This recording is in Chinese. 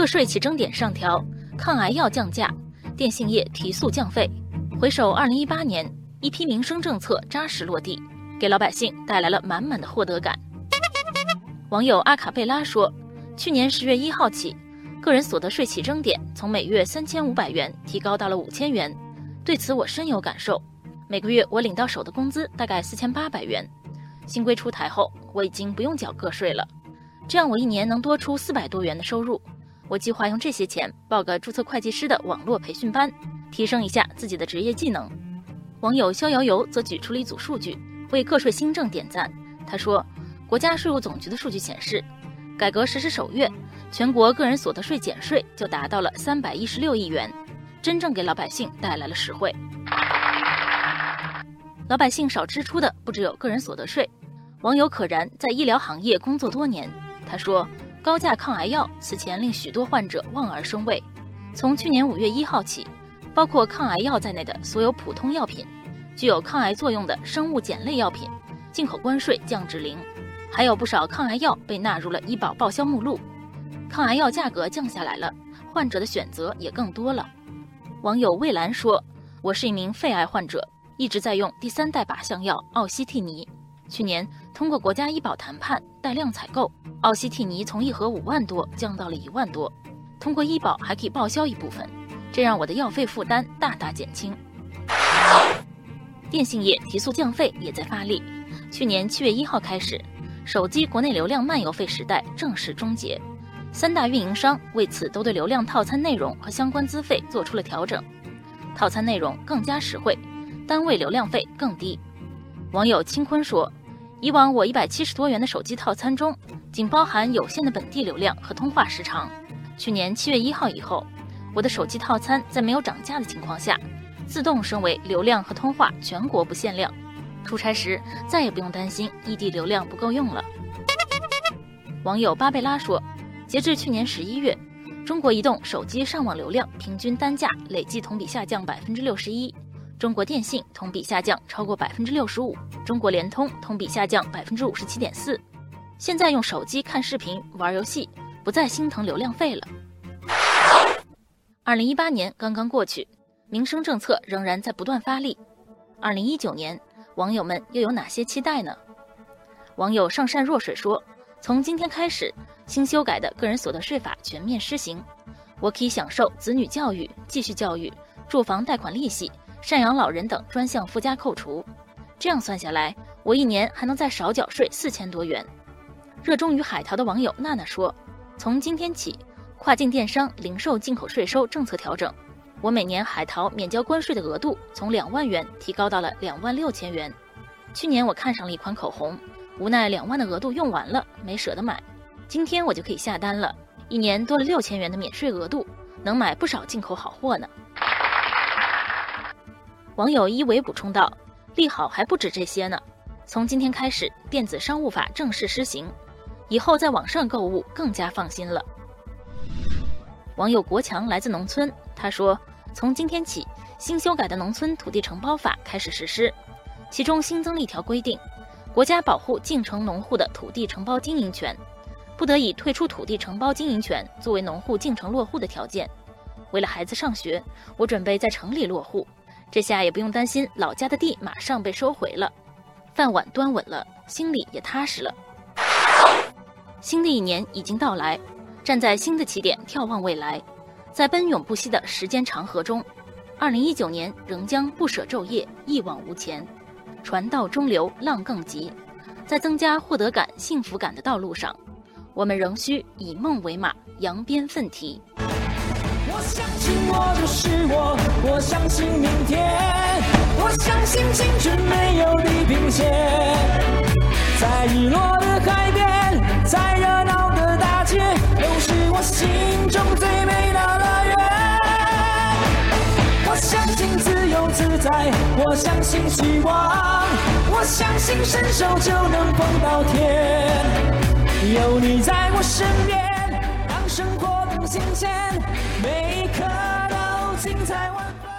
个税起征点上调，抗癌药降价，电信业提速降费。回首二零一八年，一批民生政策扎实落地，给老百姓带来了满满的获得感。网友阿卡贝拉说，去年十月一号起，个人所得税起征点从每月三千五百元提高到了五千元，对此我深有感受。每个月我领到手的工资大概四千八百元，新规出台后，我已经不用缴个税了，这样我一年能多出四百多元的收入。我计划用这些钱报个注册会计师的网络培训班。提升一下自己的职业技能。网友逍遥游则举出了一组数据，为个税新政点赞。他说，国家税务总局的数据显示，改革实施首月，全国个人所得税减税就达到了三百一十六亿元，真正给老百姓带来了实惠。老百姓少支出的不只有个人所得税。网友可然在医疗行业工作多年，他说，高价抗癌药此前令许多患者望而生畏，从去年五月一号起。包括抗癌药在内的所有普通药品，具有抗癌作用的生物碱类药品，进口关税降至零，还有不少抗癌药被纳入了医保报销目录。抗癌药价格降下来了，患者的选择也更多了。网友蔚蓝说：“我是一名肺癌患者，一直在用第三代靶向药奥西替尼。去年通过国家医保谈判带量采购，奥西替尼从一盒五万多降到了一万多，通过医保还可以报销一部分。”这让我的药费负担大大减轻。电信业提速降费也在发力。去年七月一号开始，手机国内流量漫游费时代正式终结。三大运营商为此都对流量套餐内容和相关资费做出了调整，套餐内容更加实惠，单位流量费更低。网友青坤说：“以往我一百七十多元的手机套餐中，仅包含有限的本地流量和通话时长。去年七月一号以后。”我的手机套餐在没有涨价的情况下，自动升为流量和通话全国不限量。出差时再也不用担心异地流量不够用了。网友巴贝拉说，截至去年十一月，中国移动手机上网流量平均单价累计同比下降百分之六十一，中国电信同比下降超过百分之六十五，中国联通同比下降百分之五十七点四。现在用手机看视频、玩游戏，不再心疼流量费了。二零一八年刚刚过去，民生政策仍然在不断发力。二零一九年，网友们又有哪些期待呢？网友上善若水说：“从今天开始，新修改的个人所得税法全面施行，我可以享受子女教育、继续教育、住房贷款利息、赡养老人等专项附加扣除。这样算下来，我一年还能再少缴税四千多元。”热衷于海淘的网友娜娜说：“从今天起。”跨境电商零售进口税收政策调整，我每年海淘免交关税的额度从两万元提高到了两万六千元。去年我看上了一款口红，无奈两万的额度用完了，没舍得买。今天我就可以下单了，一年多了六千元的免税额度，能买不少进口好货呢。网友一维补充道：“利好还不止这些呢，从今天开始，电子商务法正式施行，以后在网上购物更加放心了。”网友国强来自农村，他说：“从今天起，新修改的农村土地承包法开始实施，其中新增了一条规定：国家保护进城农户的土地承包经营权，不得以退出土地承包经营权作为农户进城落户的条件。为了孩子上学，我准备在城里落户，这下也不用担心老家的地马上被收回了，饭碗端稳了，心里也踏实了。新的一年已经到来。”站在新的起点，眺望未来，在奔涌不息的时间长河中，二零一九年仍将不舍昼夜，一往无前。船到中流浪更急，在增加获得感、幸福感的道路上，我们仍需以梦为马，扬鞭奋蹄。我相信我就是我，相信明天，我相信青春没有地平线，在日落的海边，在热闹的大街，都是我。心中最美的乐园。我相信自由自在，我相信希望，我相信伸手就能碰到天。有你在我身边，让生活更新鲜，每一刻都精彩万分